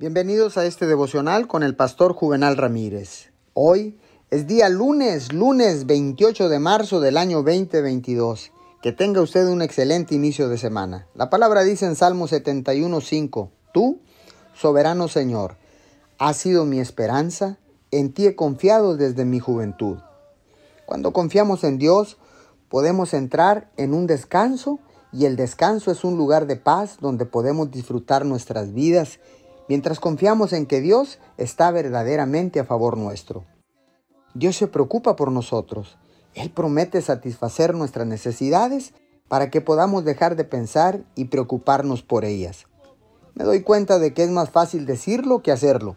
Bienvenidos a este devocional con el pastor Juvenal Ramírez. Hoy es día lunes, lunes 28 de marzo del año 2022. Que tenga usted un excelente inicio de semana. La palabra dice en Salmo 71.5, Tú, soberano Señor, has sido mi esperanza, en ti he confiado desde mi juventud. Cuando confiamos en Dios, podemos entrar en un descanso y el descanso es un lugar de paz donde podemos disfrutar nuestras vidas mientras confiamos en que Dios está verdaderamente a favor nuestro. Dios se preocupa por nosotros. Él promete satisfacer nuestras necesidades para que podamos dejar de pensar y preocuparnos por ellas. Me doy cuenta de que es más fácil decirlo que hacerlo,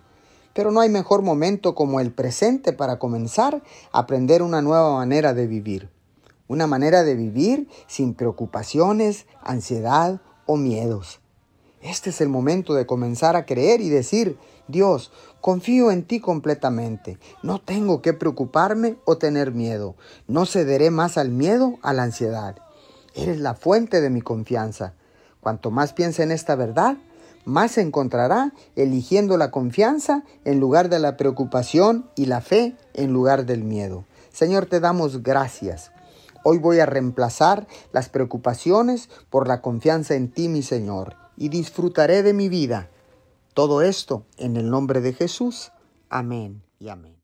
pero no hay mejor momento como el presente para comenzar a aprender una nueva manera de vivir. Una manera de vivir sin preocupaciones, ansiedad o miedos. Este es el momento de comenzar a creer y decir, Dios, confío en ti completamente. No tengo que preocuparme o tener miedo. No cederé más al miedo, a la ansiedad. Eres la fuente de mi confianza. Cuanto más piense en esta verdad, más se encontrará eligiendo la confianza en lugar de la preocupación y la fe en lugar del miedo. Señor, te damos gracias. Hoy voy a reemplazar las preocupaciones por la confianza en ti, mi Señor y disfrutaré de mi vida. Todo esto en el nombre de Jesús. Amén y amén.